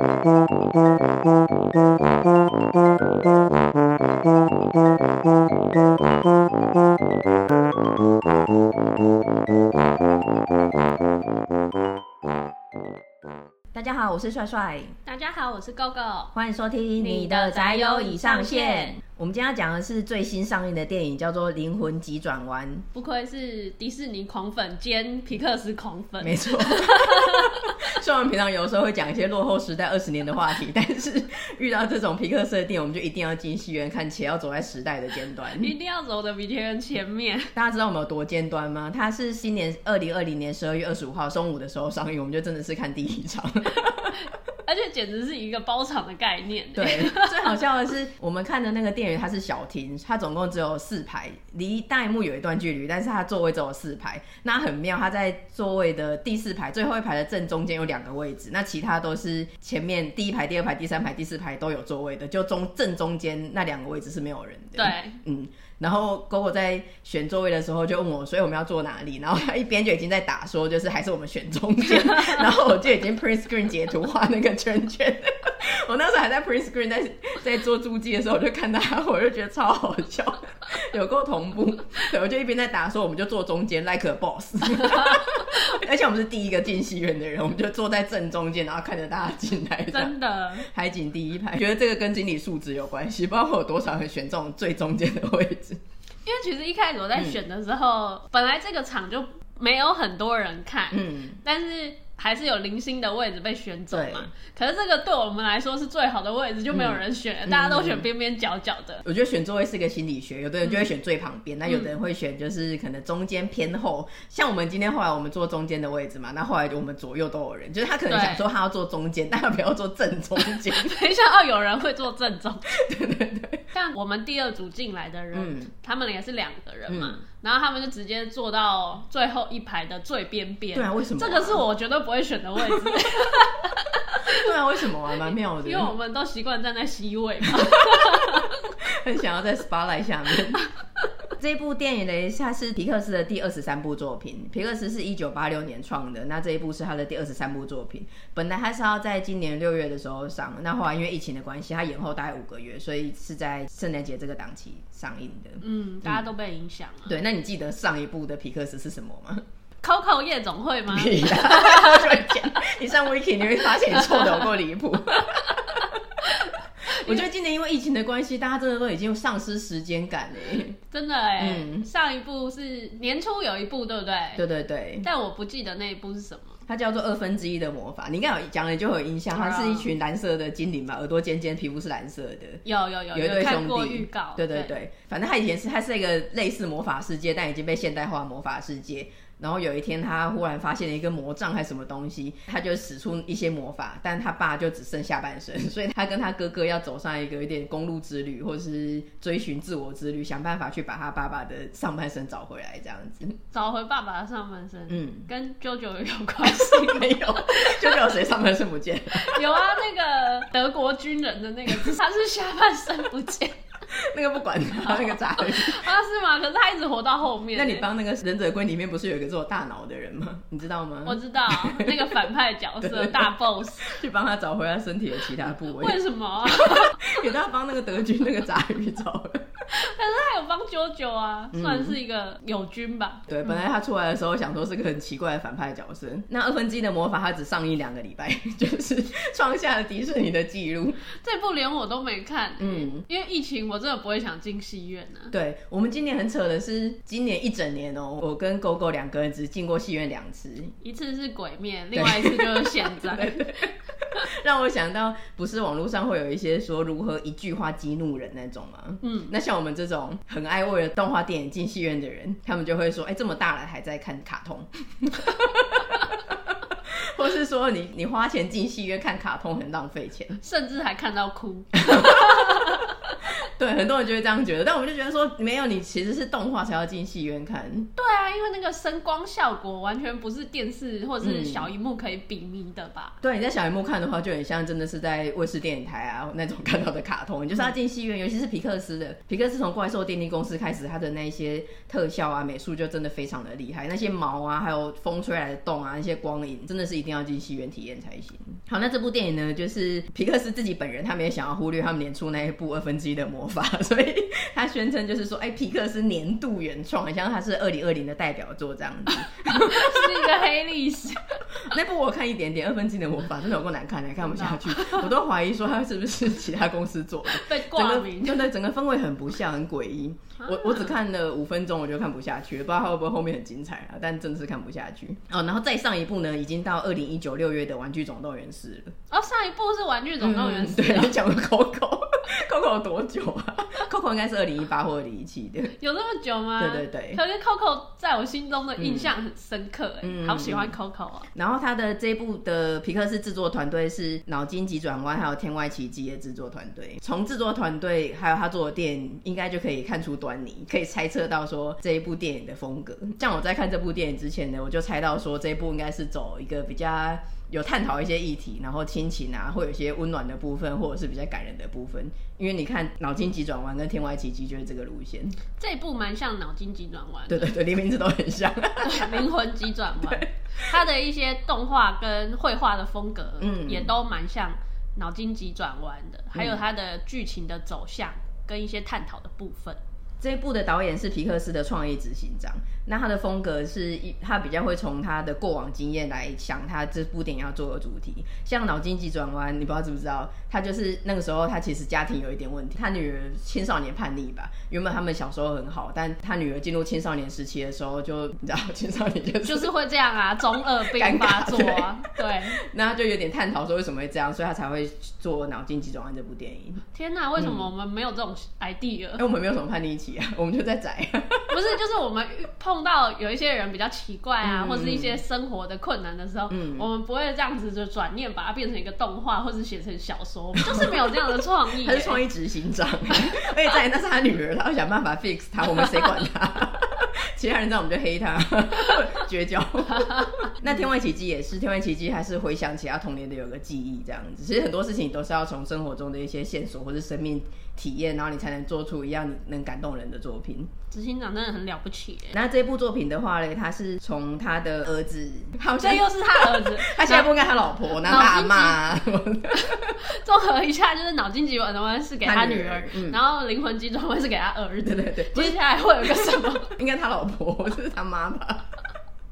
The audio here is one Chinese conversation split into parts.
大家好，我是帅帅。大家好，我是 GoGo。欢迎收听你的宅友已上线。我们今天要讲的是最新上映的电影，叫做《灵魂急转弯》。不愧是迪士尼狂粉兼皮克斯狂粉，没错。虽然我们平常有时候会讲一些落后时代二十年的话题，但是遇到这种皮克斯的电影，我们就一定要进戏院看，且要走在时代的尖端，一定要走在比别人前面。大家知道我们有多尖端吗？它是新年二零二零年十二月二十五号中午的时候上映，我们就真的是看第一场。而且简直是一个包场的概念。对，最好笑的是，我们看的那个店员，他是小厅，他总共只有四排，离大荧幕有一段距离，但是他座位只有四排。那很妙，他在座位的第四排最后一排的正中间有两个位置，那其他都是前面第一排、第二排、第三排、第四排都有座位的，就中正中间那两个位置是没有人的。对，嗯。然后狗狗在选座位的时候就问我，所以我们要坐哪里？然后他一边就已经在打说，就是还是我们选中间。然后我就已经 print screen 截图画那个圈圈。我那时候还在 print screen 在在做注记的时候，我就看到他，我就觉得超好笑，有够同步。对，我就一边在打说，我们就坐中间，like a boss。而且我们是第一个进戏院的人，我们就坐在正中间，然后看着大家进来。真的，海景第一排。觉得这个跟经理素质有关系，不知道会有多少人选这种最中间的位置。因为其实一开始我在选的时候，嗯、本来这个场就没有很多人看，嗯，但是。还是有零星的位置被选走嘛？可是这个对我们来说是最好的位置，就没有人选，嗯、大家都选边边角角的。我觉得选座位是一个心理学，有的人就会选最旁边，那、嗯、有的人会选就是可能中间偏后。像我们今天后来我们坐中间的位置嘛，那后来我们左右都有人，就是他可能想说他要坐中间，但他不要坐正中间。没想到有人会坐正中。对 对对。像我们第二组进来的人，嗯、他们也是两个人嘛。嗯然后他们就直接坐到最后一排的最边边。对啊，为什么、啊？这个是我绝对不会选的位置。对啊，为什么啊？蛮妙的。因为我们都习惯站在 C 位嘛。很想要在 spotlight 下面。这部电影呢，它是皮克斯的第二十三部作品。皮克斯是一九八六年创的，那这一部是他的第二十三部作品。本来他是要在今年六月的时候上，那后来因为疫情的关系，他延后大概五个月，所以是在圣诞节这个档期上映的。嗯，大家都被影响了。对，那你记得上一部的皮克斯是什么吗？Coco 夜总会吗？你上 Wiki 你会发现你错的有够离谱。我觉得今年因为疫情的关系，大家真的都已经丧失时间感嘞。真的哎，嗯，上一部是年初有一部，对不对？对对对。但我不记得那一部是什么。它叫做二分之一的魔法，你应该有讲了就有印象。它是一群蓝色的精灵嘛，耳朵尖尖，皮肤是蓝色的。有有有，有一对兄弟。预告。对对对，对反正它以前是它是一个类似魔法世界，但已经被现代化魔法世界。然后有一天，他忽然发现了一个魔杖还是什么东西，他就使出一些魔法，但他爸就只剩下半身，所以他跟他哥哥要走上一个有点公路之旅，或是追寻自我之旅，想办法去把他爸爸的上半身找回来，这样子。找回爸爸的上半身，嗯，跟 JoJo 有关系没 有？JoJo 谁上半身不见？有啊，那个德国军人的那个，他是下半身不见。那个不管他，那个炸鱼啊，是吗？可是他一直活到后面。那你帮那个忍者龟里面不是有一个做大脑的人吗？你知道吗？我知道，那个反派角色大 boss 去帮他找回他身体的其他部位。为什么？给他帮那个德军那个炸鱼找了。但是他有帮 JoJo 啊，算是一个友军吧。对，本来他出来的时候想说是个很奇怪的反派角色。那二分之一的魔法他只上映两个礼拜，就是创下了迪士尼的记录。这部连我都没看，嗯，因为疫情我。真的不会想进戏院呢、啊。对，我们今年很扯的是，今年一整年哦、喔，我跟 GoGo 两个人只进过戏院两次，一次是鬼面，另外一次就是现在。让我想到，不是网络上会有一些说如何一句话激怒人那种吗？嗯，那像我们这种很爱为了动画电影进戏院的人，他们就会说，哎、欸，这么大了还在看卡通，或是说你你花钱进戏院看卡通很浪费钱，甚至还看到哭。对，很多人就会这样觉得，但我们就觉得说，没有，你其实是动画才要进戏院看。对啊，因为那个声光效果完全不是电视或者是小荧幕可以比拟的吧？对，你在小荧幕看的话，就很像真的是在卫视电影台啊那种看到的卡通。你就是要进戏院，尤其是皮克斯的，皮克斯从怪兽电力公司开始，它的那些特效啊、美术就真的非常的厉害，那些毛啊，还有风吹来的动啊，那些光影，真的是一定要进戏院体验才行。好，那这部电影呢，就是皮克斯自己本人，他们也想要忽略他们年初那一部二分之一的魔法，所以他宣称就是说，哎、欸，皮克斯年度原创，很像他是二零二零的代表作这样子，是一个黑历史。那部我看一点点，二分之一的魔法真的有够难看，看不下去，我都怀疑说他是不是其他公司做的，被挂名，对对，整个氛围很不像，很诡异。我我只看了五分钟，我就看不下去了，不知道会不会后面很精彩啊？但真的是看不下去哦。然后再上一部呢，已经到二零一九六月的《玩具总动员四》了。哦，上一部是《玩具总动员四》。对，你讲了 Coco，Coco 有多久啊？Coco 应该是二零一八或二零一七的。有这么久吗？对对对。可是 Coco 在我心中的印象很深刻，哎、嗯，好喜欢 Coco 啊。然后他的这一部的皮克斯制作团队是脑筋急转弯还有天外奇迹的制作团队。从制作团队还有他做的电影，应该就可以看出端倪，可以猜。测到说这一部电影的风格，像我在看这部电影之前呢，我就猜到说这一部应该是走一个比较有探讨一些议题，然后亲情啊，会有一些温暖的部分，或者是比较感人的部分。因为你看《脑筋急转弯》跟《天外奇迹》就是这个路线。这一部蛮像《脑筋急转弯》，对对对，连名字都很像。对，灵魂急转弯，它的一些动画跟绘画的风格，嗯，也都蛮像《脑筋急转弯》的，还有它的剧情的走向跟一些探讨的部分。这一部的导演是皮克斯的创意执行长，那他的风格是一，他比较会从他的过往经验来想他这部电影要做的主题。像脑筋急转弯，你不知道知不知道？他就是那个时候他其实家庭有一点问题，他女儿青少年叛逆吧。原本他们小时候很好，但他女儿进入青少年时期的时候，就你知道青少年就是 就是会这样啊，中二病发作啊。对，那他就有点探讨说为什么会这样，所以他才会做脑筋急转弯这部电影。天哪，为什么我们没有这种 idea？因为我们没有什么叛逆期。我们就在宅，不是，就是我们碰到有一些人比较奇怪啊，嗯、或是一些生活的困难的时候，嗯、我们不会这样子就转念把它变成一个动画，或者写成小说，我们就是没有这样的创意。他是创意执行长，而且在那是他女儿，他会想办法 fix 他，我们谁管他？其他人在我们就黑他，绝交。那天外奇迹也是，天外奇迹还是回想起他童年的有个记忆这样子。其实很多事情都是要从生活中的一些线索或是生命体验，然后你才能做出一样能感动人的作品。执行长真的很了不起。那这部作品的话呢，他是从他的儿子，好像又是他儿子，他现在不跟他老婆，那他阿妈。综合一下，就是脑筋急转弯是给他女儿，女儿然后灵魂急转弯是给他儿子。对对对，接下来会有个什么？应该他老婆，就是他妈吧？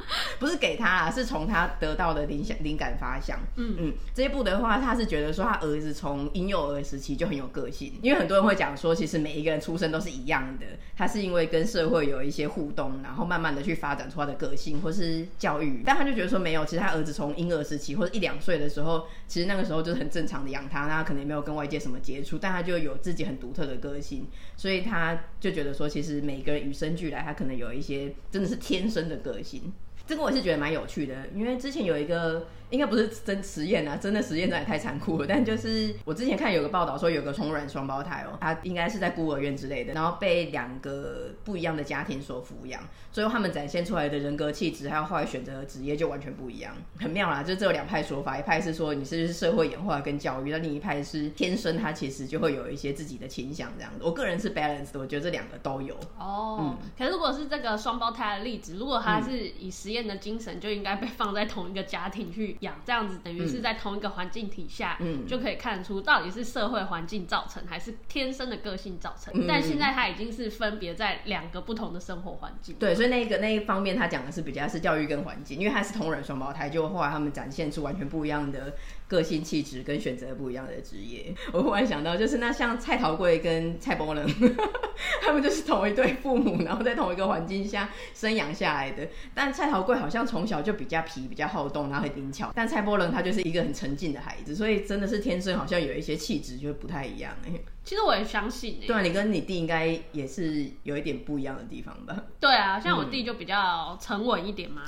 不是给他啦，是从他得到的灵想灵感发想。嗯嗯，这一部的话，他是觉得说他儿子从婴幼儿时期就很有个性，因为很多人会讲说，其实每一个人出生都是一样的，他是因为跟社会有一些互动，然后慢慢的去发展出他的个性或是教育。但他就觉得说没有，其实他儿子从婴儿时期或者一两岁的时候，其实那个时候就是很正常的养他，那他可能也没有跟外界什么接触，但他就有自己很独特的个性，所以他就觉得说，其实每个人与生俱来，他可能有一些真的是天生的个性。这个我是觉得蛮有趣的，因为之前有一个。应该不是真实验啊，真的实验真的也太残酷了。但就是我之前看有个报道说，有个同卵双胞胎哦，他应该是在孤儿院之类的，然后被两个不一样的家庭所抚养，所以他们展现出来的人格气质还有后来选择的职业就完全不一样，很妙啦。就这有两派说法，一派是说你是社会演化跟教育，那另一派是天生他其实就会有一些自己的倾向这样子。我个人是 balance 的，我觉得这两个都有。哦，嗯，可是如果是这个双胞胎的例子，如果他是以实验的精神，就应该被放在同一个家庭去。养这样子等于是在同一个环境底下，嗯，就可以看出到底是社会环境造成还是天生的个性造成。嗯、但现在他已经是分别在两个不同的生活环境。对，所以那个那一方面他讲的是比较是教育跟环境，因为他是同人双胞胎，就后来他们展现出完全不一样的个性气质跟选择不一样的职业。我忽然想到，就是那像蔡桃贵跟蔡波伦，他们就是同一对父母，然后在同一个环境下生养下来的。但蔡桃贵好像从小就比较皮，比较好动，然后很灵巧。但蔡波伦他就是一个很沉静的孩子，所以真的是天生好像有一些气质就不太一样哎。其实我也相信，对啊，你跟你弟应该也是有一点不一样的地方吧？对啊，像我弟就比较沉稳一点嘛。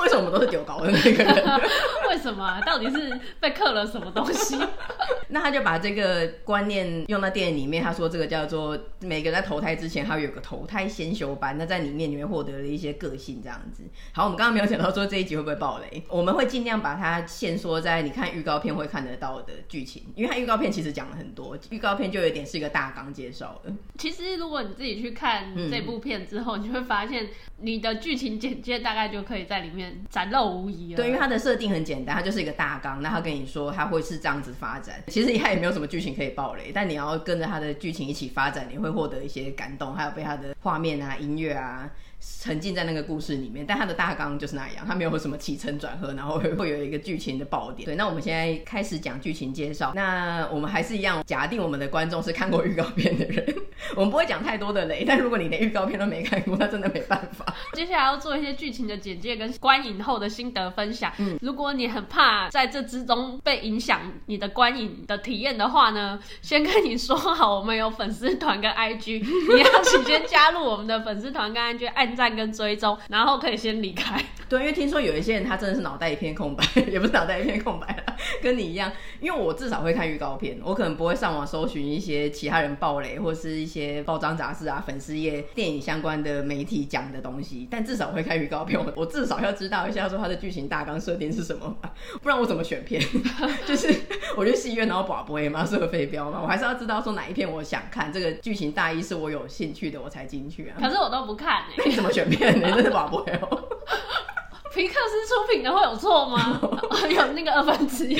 为什么都是丢高的那个人？为什么？到底是被刻了什么东西？那他就把这个观念用到电影里面，他说这个叫做每个人在投胎之前，他有个投胎先修班，那在里面里面获得了一些个性这样子。好，我们刚刚没有讲到说这一集会不会爆雷，我们会尽量把它限缩在你看预告片会看得到的剧情，因为它预告片其实讲了很多。预告片就有点是一个大纲介绍的。其实如果你自己去看这部片之后，嗯、你就会发现你的剧情简介大概就可以在里面展露无遗了。对，因为它的设定很简单，它就是一个大纲，那他跟你说他会是这样子发展。其实他也没有什么剧情可以爆雷，但你要跟着他的剧情一起发展，你会获得一些感动，还有被他的画面啊、音乐啊。沉浸在那个故事里面，但它的大纲就是那样，它没有什么起承转合，然后会会有一个剧情的爆点。对，那我们现在开始讲剧情介绍。那我们还是一样，假定我们的观众是看过预告片的人，我们不会讲太多的雷。但如果你连预告片都没看过，那真的没办法。接下来要做一些剧情的简介跟观影后的心得分享。嗯，如果你很怕在这之中被影响你的观影的体验的话呢，先跟你说好，我们有粉丝团跟 IG，你要请先加入我们的粉丝团跟 IG，按。赞跟追踪，然后可以先离开。对，因为听说有一些人他真的是脑袋一片空白，也不是脑袋一片空白了，跟你一样。因为我至少会看预告片，我可能不会上网搜寻一些其他人爆雷或是一些报章杂志啊、粉丝页、电影相关的媒体讲的东西。但至少会看预告片，我至少要知道一下说它的剧情大纲设定是什么，不然我怎么选片？就是我去戏院然后拔杯嘛，是个飞镖嘛，我还是要知道说哪一片我想看，这个剧情大意是我有兴趣的，我才进去啊。可是我都不看你怎么。选片呢？真是宝贝哦！皮克斯出品的会有错吗？有那个二分之一。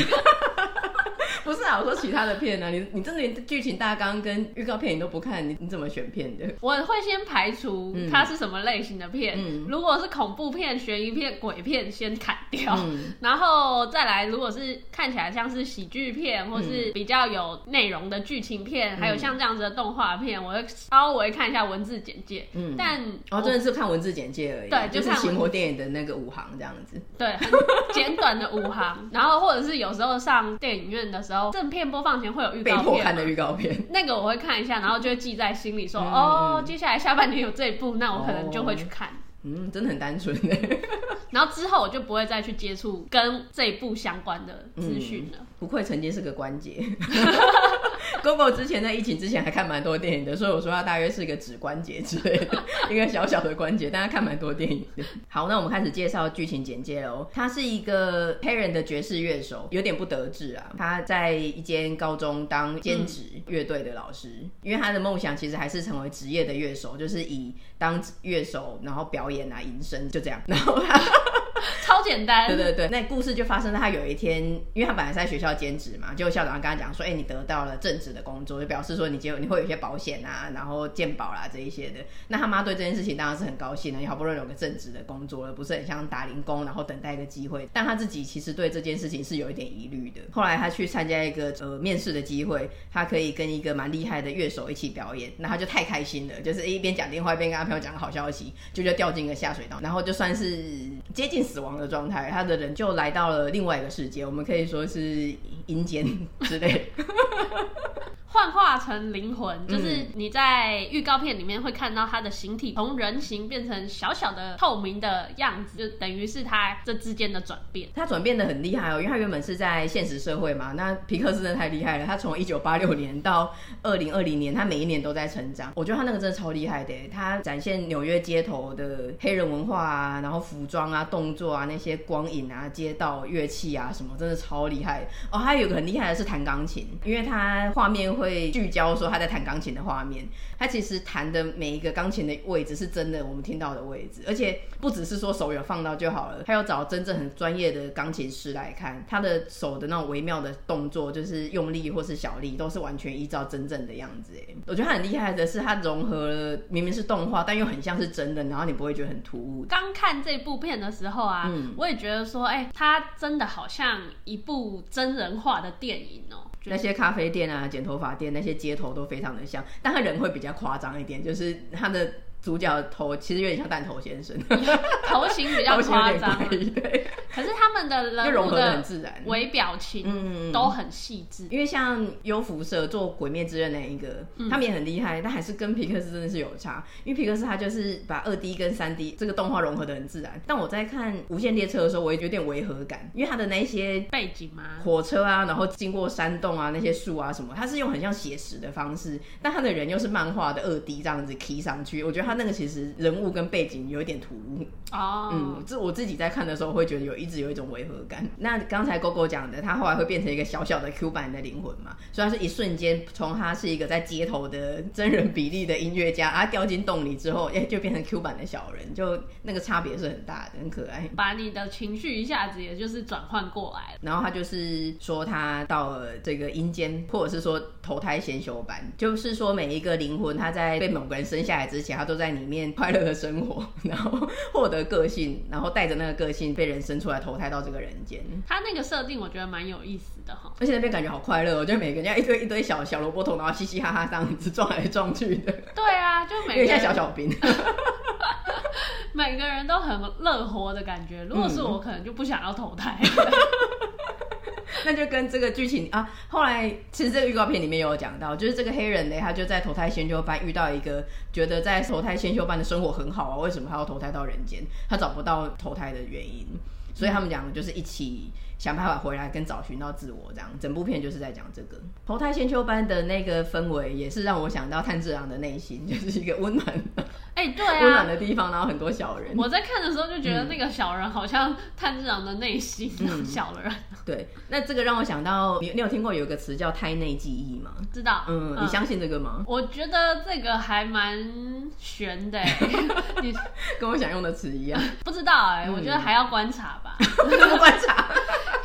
不是啊，我说其他的片呢、啊？你你真的连剧情大纲跟预告片你都不看，你你怎么选片的？我会先排除它是什么类型的片。嗯、如果是恐怖片、悬疑片、鬼片，先砍掉。嗯、然后再来，如果是看起来像是喜剧片，或是比较有内容的剧情片，嗯、还有像这样子的动画片，我会稍微看一下文字简介。嗯，但哦，真的是看文字简介而已。对，就是行活电影的那个五行这样子。对，很简短的五行。然后或者是有时候上电影院的时候。正片播放前会有预告片，被迫看的预告片，那个我会看一下，然后就会记在心里说，说、嗯、哦，接下来下半年有这一部，那我可能就会去看。嗯，真的很单纯的。然后之后我就不会再去接触跟这一部相关的资讯了。不愧曾经是个关节。Gogo 之前在疫情之前还看蛮多电影的，所以我说他大约是一个指关节之类的，一个小小的关节，但他看蛮多电影。好，那我们开始介绍剧情简介喽。他是一个黑人的爵士乐手，有点不得志啊。他在一间高中当兼职乐队的老师，因为他的梦想其实还是成为职业的乐手，就是以当乐手然后表演啊营生，就这样。然后他。超简单，对对对，那故事就发生在他有一天，因为他本来是在学校兼职嘛，结果校长跟他讲说，哎、欸，你得到了正职的工作，就表示说你结果你会有一些保险啊，然后健保啦这一些的。那他妈对这件事情当然是很高兴的，你好不容易有个正职的工作了，不是很像打零工，然后等待一个机会。但他自己其实对这件事情是有一点疑虑的。后来他去参加一个呃面试的机会，他可以跟一个蛮厉害的乐手一起表演，那他就太开心了，就是一边讲电话一边跟他朋友讲好消息，就就掉进一个下水道，然后就算是接近死亡的状态，他的人就来到了另外一个世界，我们可以说是阴间之类。幻化成灵魂，就是你在预告片里面会看到他的形体从人形变成小小的透明的样子，就等于是他这之间的转变。他转变的很厉害哦，因为他原本是在现实社会嘛。那皮克斯真的太厉害了，他从一九八六年到二零二零年，他每一年都在成长。我觉得他那个真的超厉害的，他展现纽约街头的黑人文化啊，然后服装啊、动作啊、那些光影啊、街道乐器啊什么，真的超厉害哦。他有个很厉害的是弹钢琴，因为他画面会。会聚焦说他在弹钢琴的画面，他其实弹的每一个钢琴的位置是真的我们听到的位置，而且不只是说手有放到就好了，他要找真正很专业的钢琴师来看他的手的那种微妙的动作，就是用力或是小力都是完全依照真正的样子。哎，我觉得他很厉害的是他融合了明明是动画，但又很像是真的，然后你不会觉得很突兀。刚看这部片的时候啊，嗯，我也觉得说，哎，他真的好像一部真人化的电影哦。那些咖啡店啊、剪头发店，那些街头都非常的像，但他人会比较夸张一点，就是他的主角的头其实有点像弹头先生，头型比较 夸张，对。可是他们的人物的微表情，嗯，都很细致。因为像优辐射做《鬼灭之刃》那一个，嗯、他们也很厉害，但还是跟皮克斯真的是有差。因为皮克斯他就是把二 D 跟三 D 这个动画融合的很自然。但我在看《无限列车》的时候，我也有点违和感，因为他的那些背景嘛，火车啊，然后经过山洞啊，那些树啊什么，他是用很像写实的方式，但他的人又是漫画的二 D 这样子 key 上去，我觉得他那个其实人物跟背景有一点突兀。哦，嗯，这我自己在看的时候会觉得有一直有一种违和感。那刚才 GoGo 讲的，他后来会变成一个小小的 Q 版的灵魂嘛？虽然是一瞬间从他是一个在街头的真人比例的音乐家，啊，掉进洞里之后，哎，就变成 Q 版的小人，就那个差别是很大的，很可爱。把你的情绪一下子也就是转换过来。然后他就是说他到了这个阴间，或者是说投胎先修班，就是说每一个灵魂他在被某个人生下来之前，他都在里面快乐的生活，然后获得个性，然后带着那个个性被人生出来投胎到这个人间。他那个设定我觉得蛮有意思的哈，而且那边感觉好快乐，我觉得每个人家一堆一堆小小萝卜头，然后嘻嘻哈哈这样子撞来撞去的。对啊，就每个人像小小兵，每个人都很乐活的感觉。如果是我，可能就不想要投胎。那就跟这个剧情啊，后来其实这个预告片里面有讲到，就是这个黑人呢，他就在投胎先修班遇到一个觉得在投胎先修班的生活很好啊，为什么他要投胎到人间？他找不到投胎的原因。所以他们两个就是一起想办法回来跟找寻到自我，这样整部片就是在讲这个投胎千秋班的那个氛围，也是让我想到炭治郎的内心 就是一个温暖的，哎、欸，对啊，温暖的地方，然后很多小人。我在看的时候就觉得那个小人好像炭治郎的内心，嗯、小人。对，那这个让我想到，你你有听过有一个词叫胎内记忆吗？知道，嗯，你相信这个吗？我觉得这个还蛮悬的，你跟我想用的词一样，不知道哎，我觉得还要观察吧。怎么观察？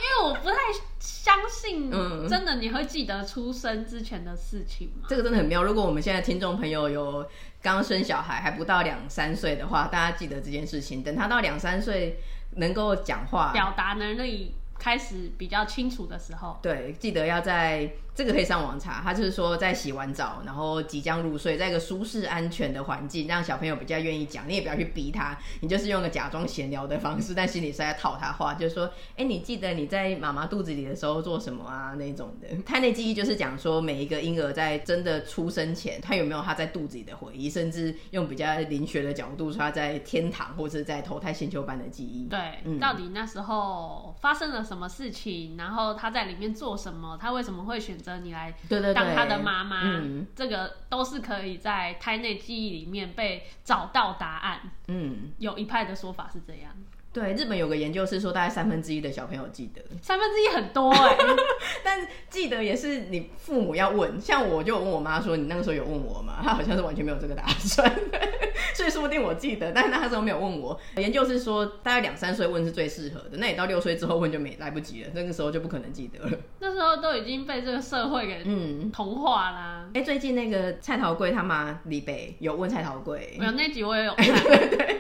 因为我不太相信，真的你会记得出生之前的事情吗？嗯，这个真的很妙。如果我们现在听众朋友有刚生小孩还不到两三岁的话，大家记得这件事情。等他到两三岁能够讲话、表达能力开始比较清楚的时候，对，记得要在。这个可以上网查，他就是说在洗完澡，然后即将入睡，在一个舒适安全的环境，让小朋友比较愿意讲，你也不要去逼他，你就是用个假装闲聊的方式，但心里是在套他话，就是说，哎，你记得你在妈妈肚子里的时候做什么啊？那种的。胎内记忆就是讲说每一个婴儿在真的出生前，他有没有他在肚子里的回忆，甚至用比较灵学的角度说他在天堂或者在投胎星球般的记忆。对，嗯，到底那时候发生了什么事情，然后他在里面做什么，他为什么会选择。你来当他的妈妈，嗯，这个都是可以在胎内记忆里面被找到答案。嗯，有一派的说法是这样。对，日本有个研究是说，大概三分之一的小朋友记得，三分之一很多哎、欸，但记得也是你父母要问。像我就问我妈说：“你那个时候有问我吗？”她好像是完全没有这个打算，所以说不定我记得，但是那时候没有问我。研究是说，大概两三岁问是最适合的，那你到六岁之后问就没来不及了，那个时候就不可能记得了。那时候都已经被这个社会给嗯同化啦。哎、最近那个蔡桃贵他妈李北有问蔡桃贵，没有那集我也有 看。对对对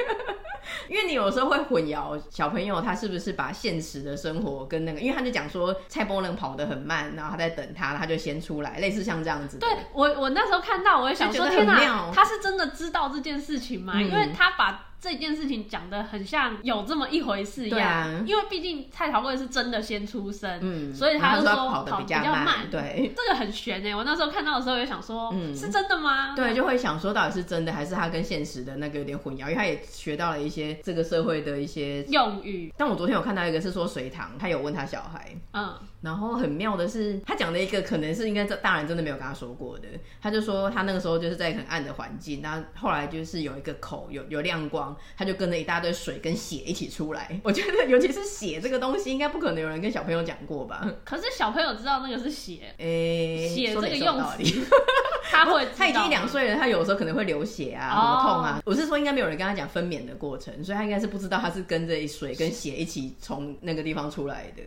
因为你有时候会混淆小朋友他是不是把现实的生活跟那个，因为他就讲说蔡波能跑得很慢，然后他在等他，他就先出来，类似像这样子。对，我我那时候看到，我也想说天哪，他是真的知道这件事情吗？嗯、因为他把。这件事情讲的很像有这么一回事一样，啊、因为毕竟蔡桃贵是真的先出生，嗯，所以他就说跑得比较慢，对，这个很悬哎。我那时候看到的时候也想说，嗯，是真的吗？对，就会想说到底是真的还是他跟现实的那个有点混淆，因为他也学到了一些这个社会的一些用语。但我昨天有看到一个是说隋唐，他有问他小孩，嗯，然后很妙的是他讲的一个可能是应该这大人真的没有跟他说过的，他就说他那个时候就是在很暗的环境，然后后来就是有一个口有有亮光，他就跟着一大堆水跟血一起出来，我觉得尤其是血这个东西，应该不可能有人跟小朋友讲过吧？可是小朋友知道那个是血，诶、欸，血这个用词，他会，他已经一两岁了，他有时候可能会流血啊，什么痛啊。Oh. 我是说，应该没有人跟他讲分娩的过程，所以他应该是不知道他是跟着水跟血一起从那个地方出来的。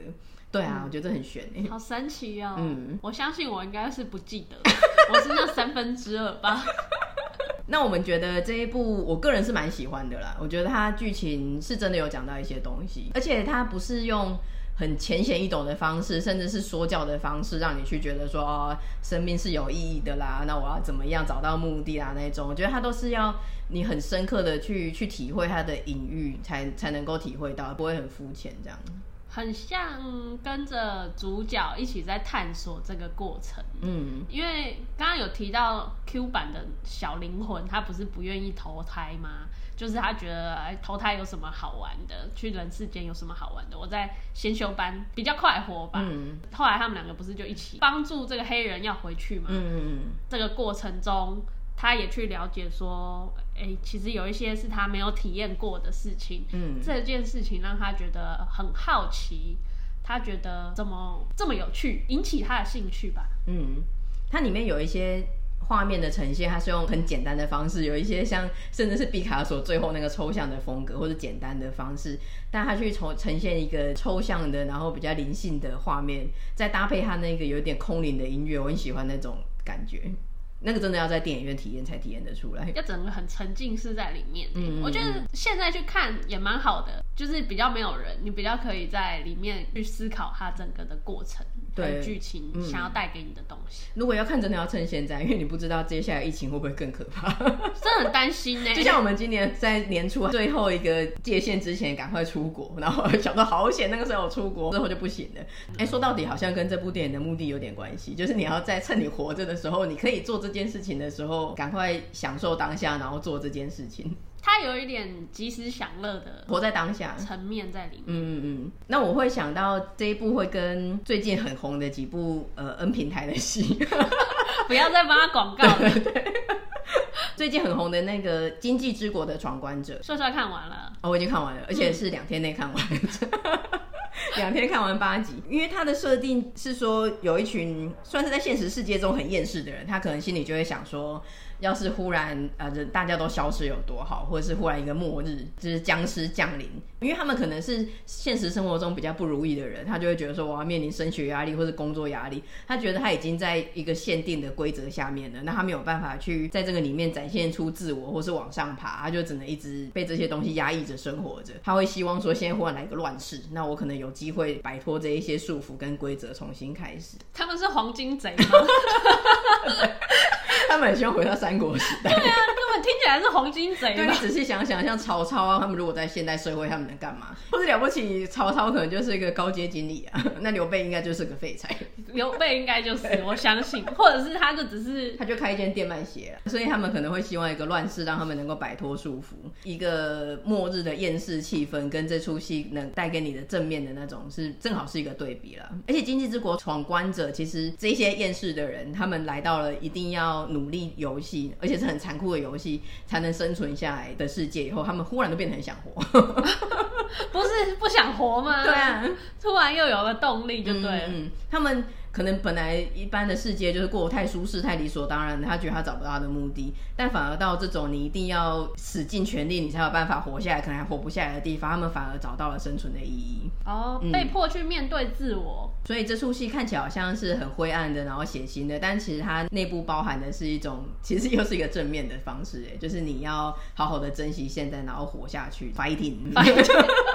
对啊，嗯、我觉得很悬诶，好神奇哦。嗯，我相信我应该是不记得，我是那三分之二吧。那我们觉得这一部，我个人是蛮喜欢的啦。我觉得它剧情是真的有讲到一些东西，而且它不是用很浅显易懂的方式，甚至是说教的方式，让你去觉得说哦，生命是有意义的啦。那我要怎么样找到目的啦？那种我觉得它都是要你很深刻的去去体会它的隐喻，才才能够体会到，不会很肤浅这样。很像跟着主角一起在探索这个过程，嗯，因为刚刚有提到 Q 版的小灵魂，他不是不愿意投胎吗？就是他觉得哎，投胎有什么好玩的？去人世间有什么好玩的？我在先修班比较快活吧。嗯，后来他们两个不是就一起帮助这个黑人要回去吗？嗯嗯，这个过程中。他也去了解说，哎、欸，其实有一些是他没有体验过的事情。嗯，这件事情让他觉得很好奇，他觉得怎么这么有趣，引起他的兴趣吧。嗯，它里面有一些画面的呈现，它是用很简单的方式，有一些像甚至是毕卡索最后那个抽象的风格或者简单的方式，但他去呈呈现一个抽象的，然后比较灵性的画面，再搭配他那个有点空灵的音乐，我很喜欢那种感觉。那个真的要在电影院体验才体验得出来，要整个很沉浸式在里面。嗯，我觉得现在去看也蛮好的，就是比较没有人，你比较可以在里面去思考它整个的过程。对剧情想要带给你的东西，如果要看，真的要趁现在，因为你不知道接下来疫情会不会更可怕，真的很担心呢。就像我们今年在年初最后一个界限之前赶快出国，然后想到好险，那个时候出国之后就不行了。哎，说到底好像跟这部电影的目的有点关系，就是你要在趁你活着的时候，你可以做这件事情的时候，赶快享受当下，然后做这件事情。他有一点及时享乐的活在当下层面在里面。嗯嗯嗯。那我会想到这一部会跟最近很红的几部呃 N 平台的戏，不要再帮他广告了。最近很红的那个《经济之国的闯关者》，帅帅看完了。哦，我已经看完了，而且是两天内看完，两、天看完八集。因为它的设定是说，有一群算是在现实世界中很厌世的人，他可能心里就会想说。要是忽然呃，大家都消失有多好，或者是忽然一个末日，就是僵尸降临，因为他们可能是现实生活中比较不如意的人，他就会觉得说我要面临升学压力或是工作压力，他觉得他已经在一个限定的规则下面了，那他没有办法去在这个里面展现出自我或是往上爬，他就只能一直被这些东西压抑着生活着。他会希望说，现在忽然来个乱世，那我可能有机会摆脱这一些束缚跟规则，重新开始。他们是黄金贼吗？他们很希望回到三国时代。听起来是黄金贼。对，你仔细想想，像曹操啊，他们如果在现代社会，他们能干嘛？或者了不起，曹操可能就是一个高阶经理啊。那刘备应该就是个废柴。刘备应该就是，我相信，或者是他就只是，他就开一间电卖鞋。所以他们可能会希望一个乱世，让他们能够摆脱束缚。一个末日的厌世气氛，跟这出戏能带给你的正面的那种，是正好是一个对比了。而且《经济之国闯关者》，其实这些厌世的人，他们来到了一定要努力游戏，而且是很残酷的游戏，才能生存下来的世界。以后他们忽然都变得很想活，不是不想活吗？对啊，突然又有了动力，就对了。嗯，嗯，他们。可能本来一般的世界就是过得太舒适、太理所当然，他觉得他找不到他的目的，但反而到这种你一定要使尽全力，你才有办法活下来，可能还活不下来的地方，他们反而找到了生存的意义。哦，被迫去面对自我。嗯，所以这出戏看起来好像是很灰暗的，然后血腥的，但其实它内部包含的是一种，其实又是一个正面的方式，哎，就是你要好好的珍惜现在，然后活下去，fighting。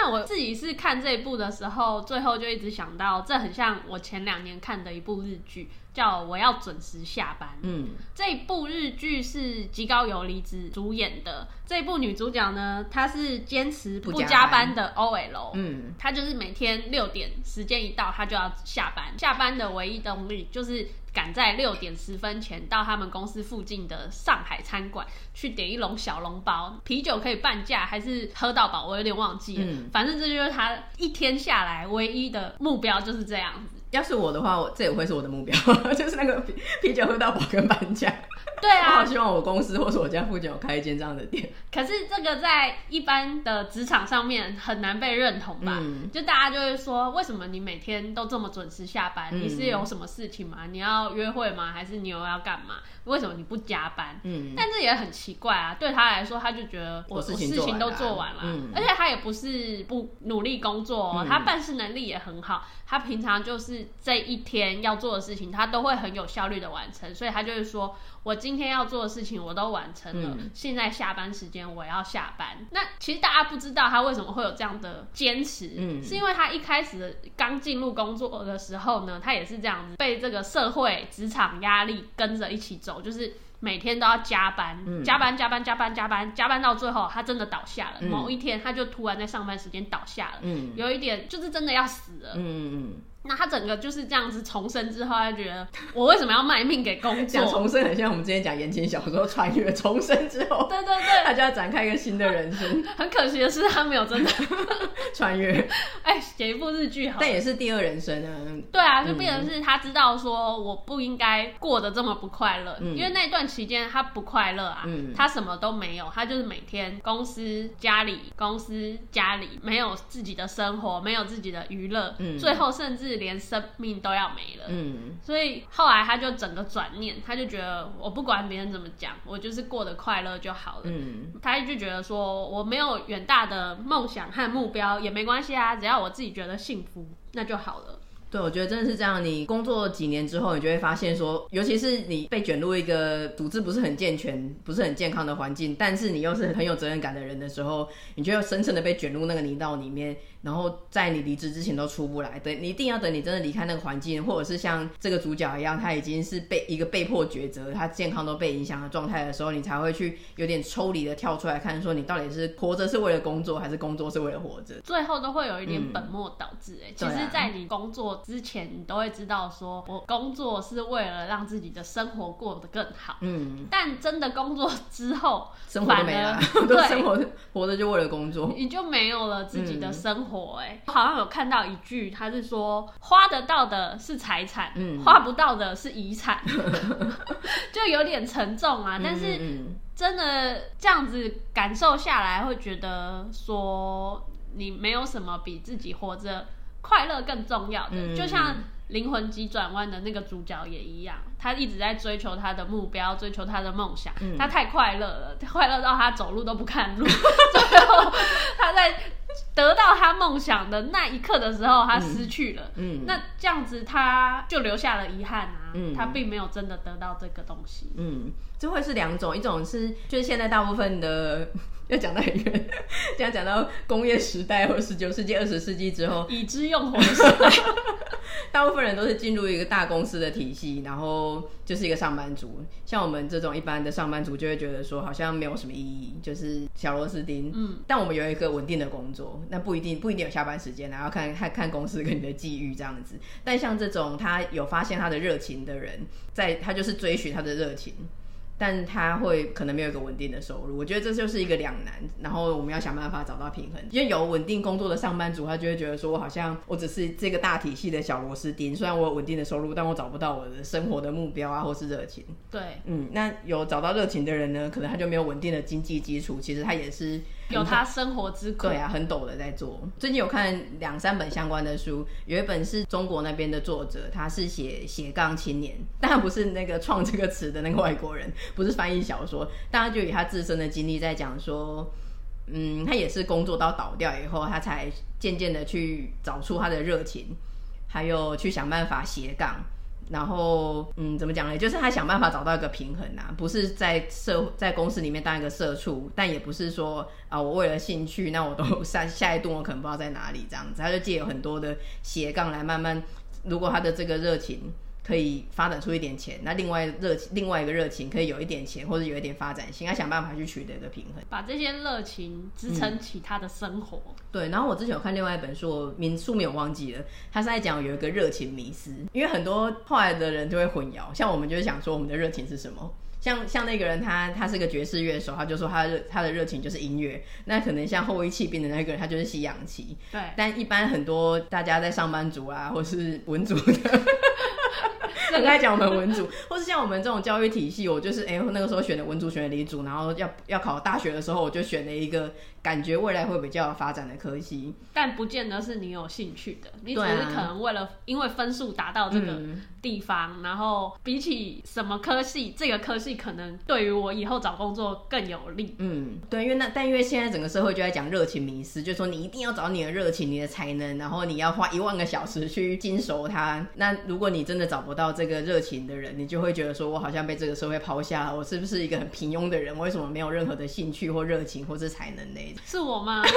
那我自己是看这一部的时候，最后就一直想到，这很像我前两年看的一部日剧，叫《我要准时下班》。嗯，这部日剧是吉高由里子主演的。这部女主角呢，她是坚持不加班的 OL。嗯，她就是每天六点时间一到，她就要下班。下班的唯一动力就是。赶在六点十分前到他们公司附近的上海餐馆去点一笼小笼包，啤酒可以半价还是喝到饱？我有点忘记了。嗯，反正这就是她一天下来唯一的目标，就是这样子。要是我的话，我这也会是我的目标，就是那个啤啤酒喝到饱跟搬家。对啊，我好希望我公司或是我家附近有开一间这样的店。可是这个在一般的职场上面很难被认同吧？嗯，就大家就会说，为什么你每天都这么准时下班？嗯，你是有什么事情吗？你要约会吗？还是你又要干嘛？为什么你不加班？嗯，但这也很奇怪啊。对他来说，他就觉得我事情，我事情都做完了，嗯，而且他也不是不努力工作，嗯，他办事能力也很好。他平常就是这一天要做的事情，他都会很有效率的完成。所以他就是说，我今今天要做的事情我都完成了，嗯、现在下班时间我要下班。那其实大家不知道他为什么会有这样的坚持，嗯，是因为他一开始刚进入工作的时候呢，他也是这样子被这个社会职场压力跟着一起走，就是。每天都要加班，嗯、加班，加班，加班，加班，加班到最后，他真的倒下了。嗯、某一天，他就突然在上班时间倒下了，嗯、有一点就是真的要死了。嗯嗯那他整个就是这样子重生之后，他觉得我为什么要卖命给工作？讲重生很像我们之前讲言情小说穿越重生之后，对对对，他就要展开一个新的人生。很可惜的是，他没有真的 穿越。哎，写一部日剧好，但也是第二人生啊。对啊，就变成是他知道说我不应该过得这么不快乐，嗯、因为那段期间他不快乐啊，嗯、他什么都没有，他就是每天公司家里公司家里没有自己的生活，没有自己的娱乐，嗯、最后甚至连生命都要没了，嗯，所以后来他就整个转念，他就觉得我不管别人怎么讲，我就是过得快乐就好了，嗯，他就觉得说我没有远大的梦想和目标也没关系啊，只要我自己觉得幸福，那就好了。对，我觉得真的是这样。你工作几年之后，你就会发现说，尤其是你被卷入一个组织不是很健全、不是很健康的环境，但是你又是很有责任感的人的时候，你就要深深的被卷入那个泥道里面。然后在你离职之前都出不来，对，你一定要等你真的离开那个环境，或者是像这个主角一样，他已经是被一个被迫抉择，他健康都被影响的状态的时候，你才会去有点抽离的跳出来看，说你到底是活着是为了工作，还是工作是为了活着？最后都会有一点本末倒置。哎、嗯，其实，在你工作之前，你都会知道，说我工作是为了让自己的生活过得更好。嗯，但真的工作之后，生活没了，对，生活活着就为了工作，你就没有了自己的生活。哎、嗯，好像有看到一句，他是说花得到的是财产，嗯、花不到的是遗产，就有点沉重啊。但是真的这样子感受下来，会觉得说你没有什么比自己活着快乐更重要的，嗯、就像。灵魂急转弯的那个主角也一样，他一直在追求他的目标，追求他的梦想。嗯、他太快乐了，快乐到他走路都不看路。最后，他在得到他梦想的那一刻的时候，他失去了。嗯，那这样子他就留下了遗憾啊。嗯，他并没有真的得到这个东西。嗯，这会是两种，一种是就是现在大部分的。要讲到很远，这样讲到工业时代或十九世纪、二十世纪之后，已知用火的时代，大部分人都是进入一个大公司的体系，然后就是一个上班族。像我们这种一般的上班族，就会觉得说好像没有什么意义，就是小螺丝钉。嗯，但我们有一个稳定的工作，那不一定不一定有下班时间，然后看看看公司跟你的际遇这样子。但像这种他有发现他的热情的人，在他就是追寻他的热情。但他会可能没有一个稳定的收入，我觉得这就是一个两难，然后我们要想办法找到平衡。因为有稳定工作的上班族，他就会觉得说，我好像我只是这个大体系的小螺丝钉，虽然我有稳定的收入，但我找不到我的生活的目标啊，或是热情。对，嗯，那有找到热情的人呢，可能他就没有稳定的经济基础，其实他也是。有他生活之苦，对啊，很陡的在做。最近有看两三本相关的书，有一本是中国那边的作者，他是写斜杠青年，但他不是那个创这个词的那个外国人，不是翻译小说，但他就以他自身的经历在讲说，嗯，他也是工作到倒掉以后，他才渐渐的去找出他的热情，还有去想办法斜杠。然后，嗯，怎么讲呢？就是他想办法找到一个平衡啊，不是在社在公司里面当一个社畜，但也不是说啊、我为了兴趣，那我都下下一顿我可能不知道在哪里这样子。他就借有很多的斜杠来慢慢，如果他的这个热情。可以发展出一点钱，那另外热情，另外一个热情可以有一点钱，或者有一点发展性，要想办法去取得一个平衡，把这些热情支撑起他的生活。嗯。对，然后我之前有看另外一本书，名书名我忘记了，他是在讲有一个热情迷失，因为很多后来的人就会混淆，像我们就是想说我们的热情是什么，像像那个人他他是个爵士乐手，他就说他的他的热情就是音乐，那可能像后翼弃兵的那个人，他就是西洋棋。对，但一般很多大家在上班族啊，或是文组的。很爱讲我们文组，或是像我们这种教育体系，我就是哎、欸，那个时候选的文组，选的理组，然后要要考大学的时候，我就选了一个感觉未来会比较有发展的科系，但不见得是你有兴趣的，你只是可能为了因为分数达到这个地方，嗯、然后比起什么科系，这个科系可能对于我以后找工作更有利。嗯，对，因为那但因为现在整个社会就在讲热情迷失，就是说你一定要找你的热情、你的才能，然后你要花一万个小时去精熟它。那如果你真的找不到。这个热情的人，你就会觉得说，我好像被这个社会抛下了，我是不是一个很平庸的人？我为什么没有任何的兴趣或热情或是才能呢？是我吗？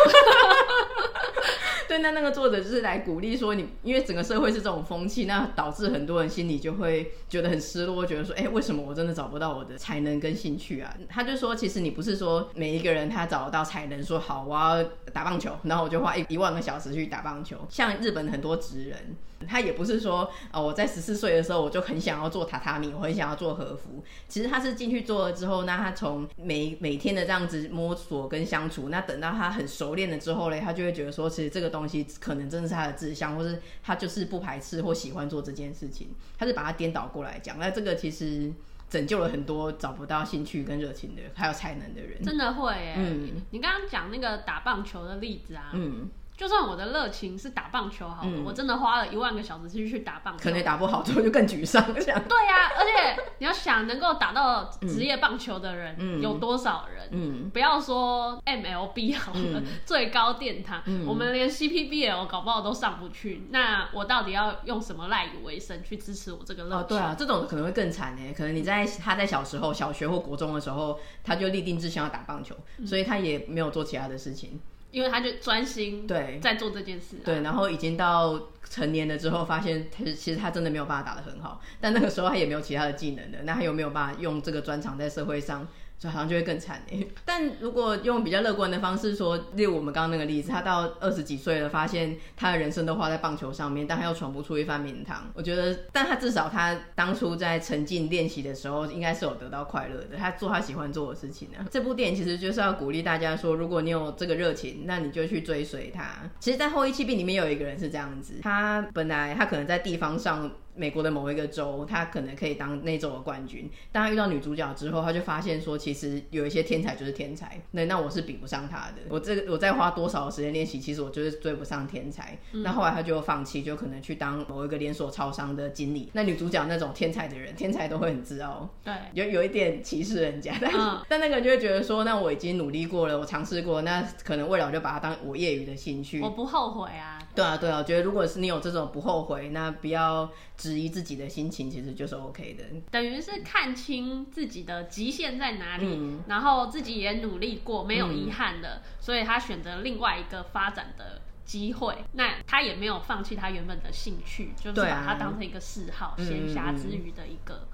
对，那那个作者就是来鼓励说你，因为整个社会是这种风气，那导致很多人心里就会觉得很失落，觉得说，哎，为什么我真的找不到我的才能跟兴趣啊？他就说，其实你不是说每一个人他找得到才能，说好我要打棒球，然后我就花一一万个小时去打棒球。像日本很多职人，他也不是说，哦，我在十四岁的时候我就很想要做榻榻米，我很想要做和服。其实他是进去做了之后，那他从每每天的这样子摸索跟相处，那等到他很熟练了之后嘞，他就会觉得说，其实这个东东西可能真的是他的志向，或是他就是不排斥或喜欢做这件事情，他是把它颠倒过来讲。那这个其实拯救了很多找不到兴趣跟热情的人，还有才能的人。真的会耶，嗯，你刚刚讲那个打棒球的例子啊，嗯。就算我的热情是打棒球好了，嗯、我真的花了一万个小时去去打棒球，可能打不好之后就更沮丧。对呀、啊，而且你要想，能够打到职业棒球的人有多少人？嗯，不要说 MLB 好了，嗯、最高殿堂，嗯、我们连 CPBL 搞不好都上不去。那我到底要用什么赖以为生去支持我这个热情？哦，对啊，这种可能会更惨呢。可能你在他在小时候，小学或国中的时候，他就立定志向要打棒球，嗯、所以他也没有做其他的事情。因为他就专心对在做这件事，啊，对，然后已经到成年了之后，发现他其实他真的没有办法打得很好，但那个时候他也没有其他的技能的，那他有没有办法用这个专长在社会上？就好像就会更惨哎，但如果用比较乐观的方式说，例如我们刚刚那个例子，他到二十几岁了，发现他的人生都花在棒球上面，但他又闯不出一番名堂。我觉得，但他至少他当初在沉浸练习的时候，应该是有得到快乐的。他做他喜欢做的事情呢。这部电影其实就是要鼓励大家说，如果你有这个热情，那你就去追随他。其实，在后翼弃病里面有一个人是这样子，他本来他可能在地方上。美国的某一个州，他可能可以当那州的冠军。当他遇到女主角之后，他就发现说，其实有一些天才就是天才。那那我是比不上他的。我这个我再花多少的时间练习，其实我就是追不上天才。嗯、那后来他就放弃，就可能去当某一个连锁超商的经理。那女主角那种天才的人，天才都会很自傲，对，有有一点歧视人家。但、嗯、但那个人就会觉得说，那我已经努力过了，我尝试过，那可能未来我就把它当我业余的兴趣。我不后悔啊。对啊，对啊，我觉得如果是你有这种不后悔，那不要质疑自己的心情，其实就是 OK 的。等于是看清自己的极限在哪里，嗯、然后自己也努力过，没有遗憾的，嗯、所以他选择另外一个发展的机会。那他也没有放弃他原本的兴趣，就是把它当成一个嗜好，闲暇、啊、之余的一个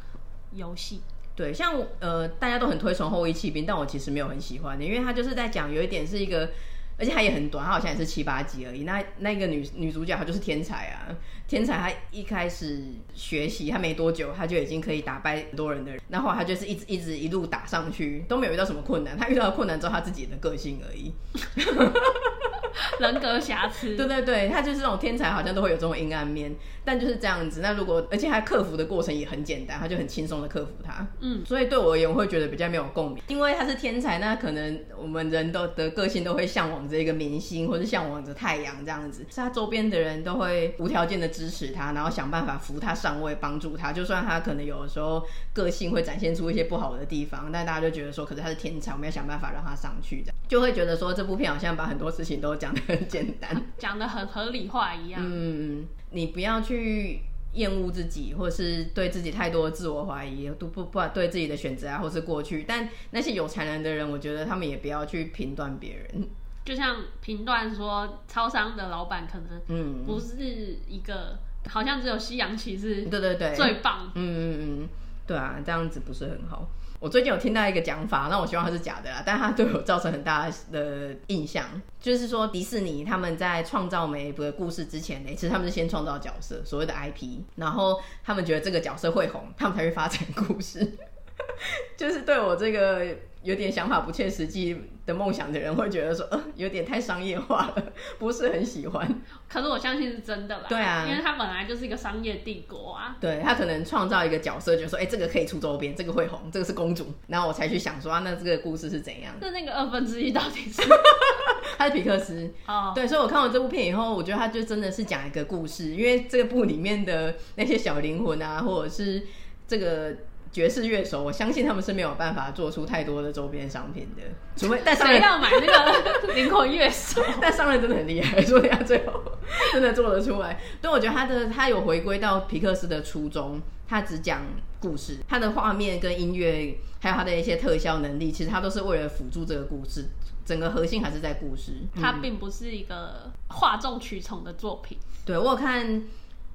游戏。对，像呃，大家都很推崇《后翼弃兵》，但我其实没有很喜欢的，因为他就是在讲有一点是一个。而且它也很短，它好像也是七八集而已。那那个女女主角她就是天才啊，天才。她一开始学习，她没多久，她就已经可以打败很多人的人。然后她就是一直一直一路打上去，都没有遇到什么困难。她遇到困难之后她自己的个性而已。人格瑕疵，对对对，他就是那种天才，好像都会有这种阴暗面，但就是这样子。那如果，而且他克服的过程也很简单，他就很轻松的克服它。嗯，所以对我而言，我会觉得比较没有共鸣，因为他是天才，那可能我们人都的个性都会向往着一个明星，或是向往着太阳这样子，是他周边的人都会无条件的支持他，然后想办法扶他上位，帮助他。就算他可能有的时候个性会展现出一些不好的地方，但大家就觉得说，可是他是天才，我们要想办法让他上去，这样就会觉得说，这部片好像把很多事情都讲。很 简单，讲的很合理化一样。嗯，你不要去厌恶自己，或是对自己太多的自我怀疑，都不不对自己的选择啊，或是过去。但那些有才能的人，我觉得他们也不要去评断别人。就像评断说，超商的老板可能嗯不是一个，嗯、好像只有西洋棋是对对对最棒。嗯嗯嗯，对啊，这样子不是很好。我最近有听到一个讲法，那我希望它是假的啦，但它对我造成很大的印象，就是说迪士尼他们在创造每一部的故事之前，其实他们是先创造角色，所谓的 IP，然后他们觉得这个角色会红，他们才会发展故事，就是对我这个。有点想法不切实际的梦想的人会觉得说，呃，有点太商业化了，不是很喜欢。可是我相信是真的啦。对啊，因为他本来就是一个商业帝国啊。对，他可能创造一个角色，就说，哎、欸，这个可以出周边，这个会红，这个是公主，然后我才去想说，啊，那这个故事是怎样？那那个二分之一到底是？他是皮克斯。哦。对，所以我看完这部片以后，我觉得他就真的是讲一个故事，因为这个部里面的那些小灵魂啊，或者是这个。爵士乐手，我相信他们是没有办法做出太多的周边商品的，除非但商人要买那个灵魂乐手，但商人真的很厉害，所以他最后真的做得出来。但，我觉得他的他有回归到皮克斯的初衷，他只讲故事，他的画面跟音乐，还有他的一些特效能力，其实他都是为了辅助这个故事，整个核心还是在故事，它并不是一个哗众取宠的作品。对，我有看。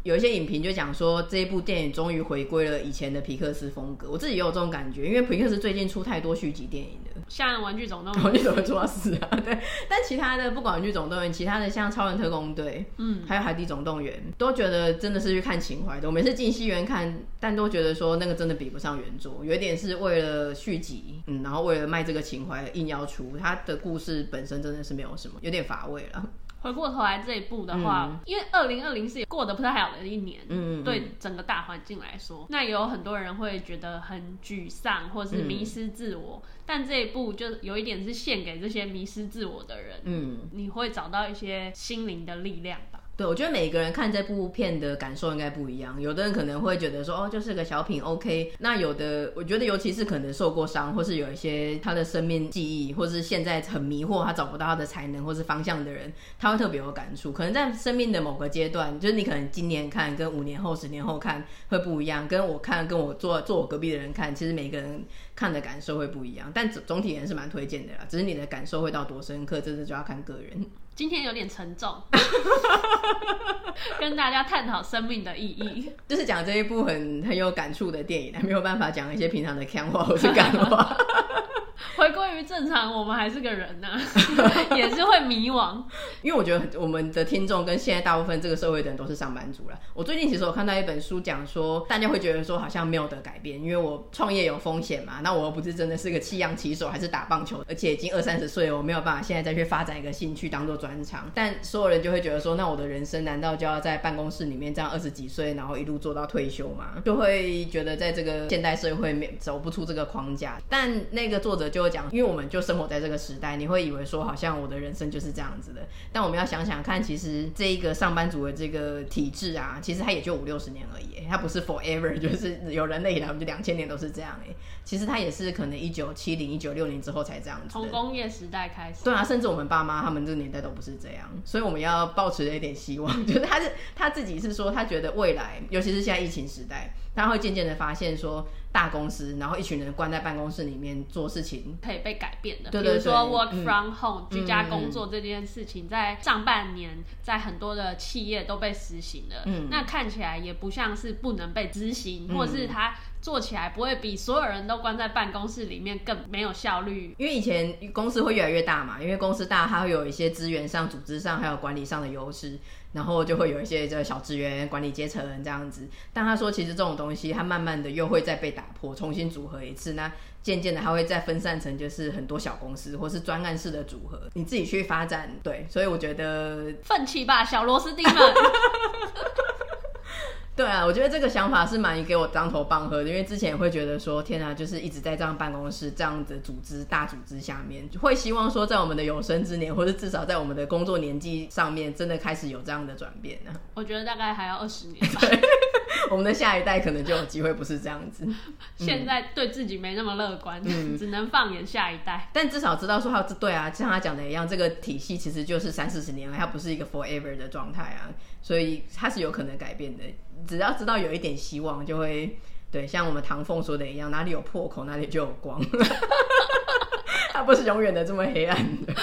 有一些影评就讲说，这一部电影终于回归了以前的皮克斯风格。我自己也有这种感觉，因为皮克斯最近出太多续集电影了，像《玩具总动员》，玩具总动员出到四啊，对。但其他的，不管《玩具总动员》，其他的像《超人特工队》，嗯，还有《海底总动员》，都觉得真的是去看情怀的。我每次进戏院看，但都觉得说那个真的比不上原作，有一点是为了续集，嗯，然后为了卖这个情怀硬要出，它的故事本身真的是没有什么，有点乏味了。回过头来这一步的话，嗯、因为二零二零是过得不太好的一年，嗯，对整个大环境来说，那也有很多人会觉得很沮丧，或是迷失自我。嗯、但这一步就有一点是献给这些迷失自我的人，嗯，你会找到一些心灵的力量吧。我觉得每个人看这部片的感受应该不一样。有的人可能会觉得说，哦，就是个小品，OK。那有的，我觉得尤其是可能受过伤，或是有一些他的生命记忆，或是现在很迷惑，他找不到他的才能或是方向的人，他会特别有感触。可能在生命的某个阶段，就是你可能今年看跟五年后、十年后看会不一样。跟我看，跟我坐坐我隔壁的人看，其实每个人看的感受会不一样。但总总体人是蛮推荐的啦，只是你的感受会到多深刻，这是就要看个人。今天有点沉重，跟大家探讨生命的意义，就是讲这一部很很有感触的电影，还没有办法讲一些平常的看话或是干话。回归于正常，我们还是个人呐、啊，也是会迷惘。因为我觉得我们的听众跟现在大部分这个社会的人都是上班族了。我最近其实我看到一本书讲说，大家会觉得说好像没有得改变，因为我创业有风险嘛，那我又不是真的是个弃养棋手，还是打棒球，而且已经二三十岁了，我没有办法现在再去发展一个兴趣当做专长。但所有人就会觉得说，那我的人生难道就要在办公室里面这样二十几岁，然后一路做到退休吗？就会觉得在这个现代社会面走不出这个框架。但那个作者就会讲，因为我们就生活在这个时代，你会以为说好像我的人生就是这样子的。但我们要想想看，其实这一个上班族的这个体制啊，其实它也就五六十年而已，它不是 forever，就是有人类以来我们就两千年都是这样哎。其实它也是可能一九七零、一九六零之后才这样子。从工业时代开始。对啊，甚至我们爸妈他们这个年代都不是这样，所以我们要抱持一点希望，就是他是他自己是说，他觉得未来，尤其是现在疫情时代。他会渐渐的发现说，大公司，然后一群人关在办公室里面做事情，可以被改变的。对对对，比如说 work from home，嗯，居家工作这件事情，在上半年在很多的企业都被实行了。嗯，那看起来也不像是不能被执行，嗯，或是它做起来不会比所有人都关在办公室里面更没有效率。因为以前公司会越来越大嘛，因为公司大，它会有一些资源上、组织上还有管理上的优势。然后就会有一些这小职员、管理阶层这样子，但他说其实这种东西，它慢慢的又会再被打破，重新组合一次。那渐渐的，它会再分散成就是很多小公司或是专案式的组合，你自己去发展。对，所以我觉得奋起吧，小螺丝钉们。对啊，我觉得这个想法是蛮给我当头棒喝的，因为之前也会觉得说，天啊，就是一直在这样办公室这样子组织大组织下面，会希望说在我们的有生之年，或者至少在我们的工作年纪上面，真的开始有这样的转变呢。我觉得大概还要二十年吧。对，我们的下一代可能就有机会不是这样子。现在对自己没那么乐观，嗯，只能放眼下一代。但至少知道说，他对啊，像他讲的一样，这个体系其实就是三四十年了，它不是一个 forever 的状态啊，所以它是有可能改变的。只要知道有一点希望，就会对，像我们唐凤说的一样，哪里有破口，哪里就有光。它不是永远的这么黑暗的。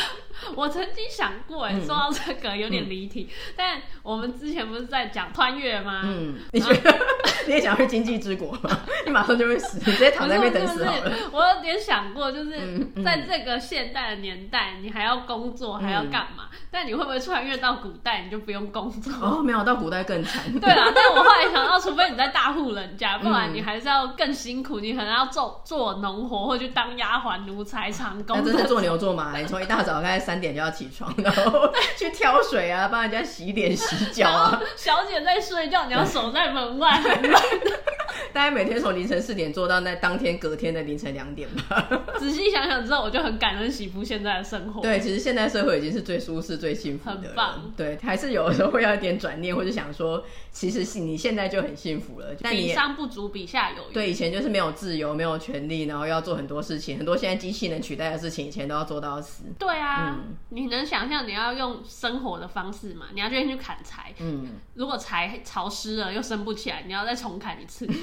我曾经想过，哎，说到这个有点离题，但我们之前不是在讲穿越吗？嗯，你觉得你也想要去经济之国吗？你马上就会死，你直接躺在那边等死好了。我有点想过，就是在这个现代的年代，你还要工作，还要干嘛？嗯、但你会不会穿越到古代，你就不用工作？哦，没有，到古代更惨。对啊，但我后来想到，除非你在大户人家，不然你还是要更辛苦，你可能要做做农活，或去当丫鬟、奴才、长工。那真的做牛做马，你从一大早开始三点就要起床，然后 去挑水啊，帮人家洗脸洗脚啊。小姐在睡觉，你要守在门外。大概每天从凌晨四点做到那当天隔天的凌晨两点吧。仔细想想之后，我就很感恩媳妇现在的生活。对，其实现在社会已经是最舒适、最幸福的。很棒。对，还是有的时候会要一点转念，或者想说，其实是你现在就很幸福了。但上不足，比下有余。对，以前就是没有自由，没有权利，然后要做很多事情，很多现在机器能取代的事情，以前都要做到死。对啊，嗯、你能想象你要用生活的方式吗？你要先去砍柴，嗯，如果柴潮湿了又生不起来，你要再重砍一次。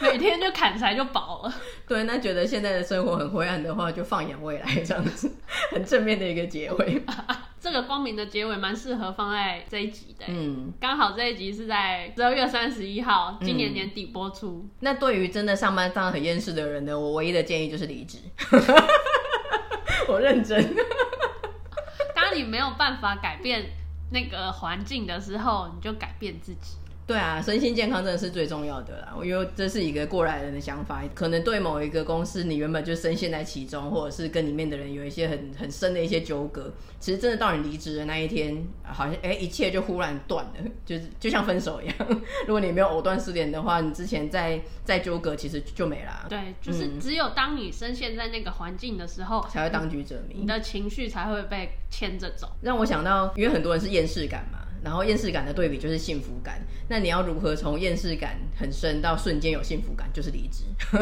每天就砍柴就饱了。对，那觉得现在的生活很灰暗的话，就放眼未来这样子，很正面的一个结尾。这个光明的结尾蛮适合放在这一集的，嗯，刚好这一集是在十二月三十一号，今年年底播出。嗯、那对于真的上班上得很厌世的人呢，我唯一的建议就是离职。我认真。当你没有办法改变那个环境的时候，你就改变自己。对啊，身心健康真的是最重要的啦。因为这是一个过来人的想法，可能对某一个公司，你原本就深陷在其中，或者是跟里面的人有一些很很深的一些纠葛。其实真的到你离职的那一天，好像哎，一切就忽然断了，就是就像分手一样。如果你没有藕断丝连的话，你之前再再纠葛，其实就没了。对，就是只有当你深陷在那个环境的时候，嗯、才会当局者迷，你的情绪才会被牵着走。让我想到，因为很多人是厌世感嘛。然后厌世感的对比就是幸福感，那你要如何从厌世感很深到瞬间有幸福感？就是离职，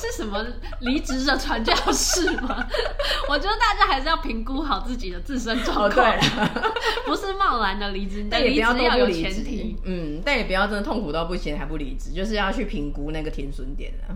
是什么离职的传教士吗？我觉得大家还是要评估好自己的自身状况，对 不是贸然的离职，但也不要都不离职，嗯，但也不要真的痛苦到不行还不离职，就是要去评估那个停损点啊。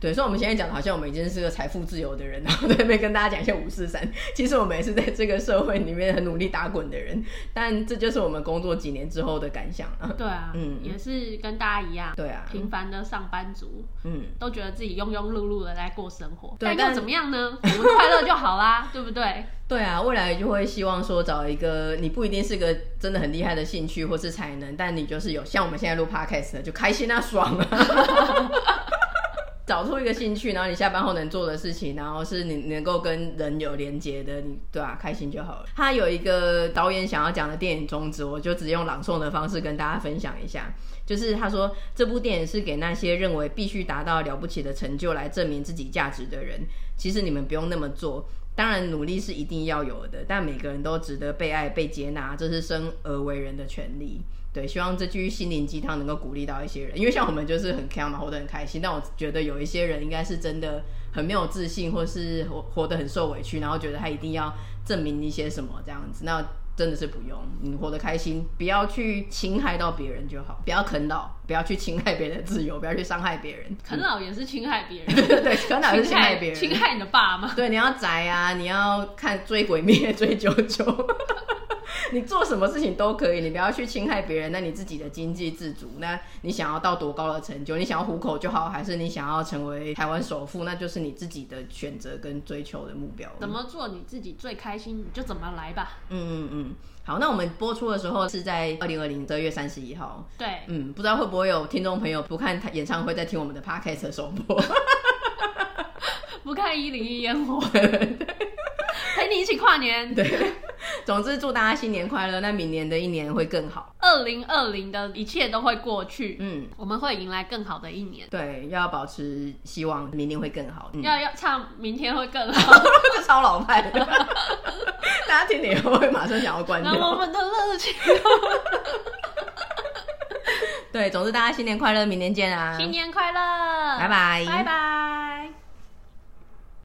对，所以我们现在讲的好像我们已经是个财富自由的人，然后在那边跟大家讲一些五四三。其实我们也是在这个社会里面很努力打滚的人，但这就是我们工作几年之后的感想啊。对啊，嗯，也是跟大家一样，对啊，平凡的上班族，嗯，都觉得自己庸庸碌碌的在过生活，对，但又怎么样呢？我们快乐就好啦，对不对？对啊，未来就会希望说找一个你不一定是个真的很厉害的兴趣或是才能，但你就是有像我们现在录 podcast 的就开心啊，爽啊。找出一个兴趣，然后你下班后能做的事情，然后是你能够跟人有连接的，你对啊，开心就好了。他有一个导演想要讲的电影宗旨，我就直接用朗诵的方式跟大家分享一下。就是他说，这部电影是给那些认为必须达到了不起的成就来证明自己价值的人。其实你们不用那么做，当然努力是一定要有的，但每个人都值得被爱、被接纳，这是生而为人的权利。对，希望这句心灵鸡汤能够鼓励到一些人，因为像我们就是很开嘛，活得很开心。但我觉得有一些人应该是真的很没有自信，或是活活得很受委屈，然后觉得他一定要证明一些什么这样子。那真的是不用，你活得开心，不要去侵害到别人就好，不要啃老，不要去侵害别人的自由，不要去伤害别人。啃老也是侵害别人，对对，啃老是侵害别人，侵害你的爸妈。对，你要宅啊，你要看追鬼灭、追九九。你做什么事情都可以，你不要去侵害别人。那你自己的经济自主，那你想要到多高的成就？你想要糊口就好，还是你想要成为台湾首富？那就是你自己的选择跟追求的目标。怎么做你自己最开心，你就怎么来吧。嗯嗯嗯，好，那我们播出的时候是在二零二零十二月三十一号。对，嗯，不知道会不会有听众朋友不看演唱会，在听我们的 podcast 的首播，不看一零一烟火，陪你一起跨年。对。总之，祝大家新年快乐！那明年的一年会更好。二零二零的一切都会过去，嗯，我们会迎来更好的一年。对，要保持希望，明年会更好。嗯、要要唱明天会更好，这超老派的，大家听了以后会马上想要关掉。我们的热情。对，总之大家新年快乐，明年见啊！新年快乐，拜拜，拜拜。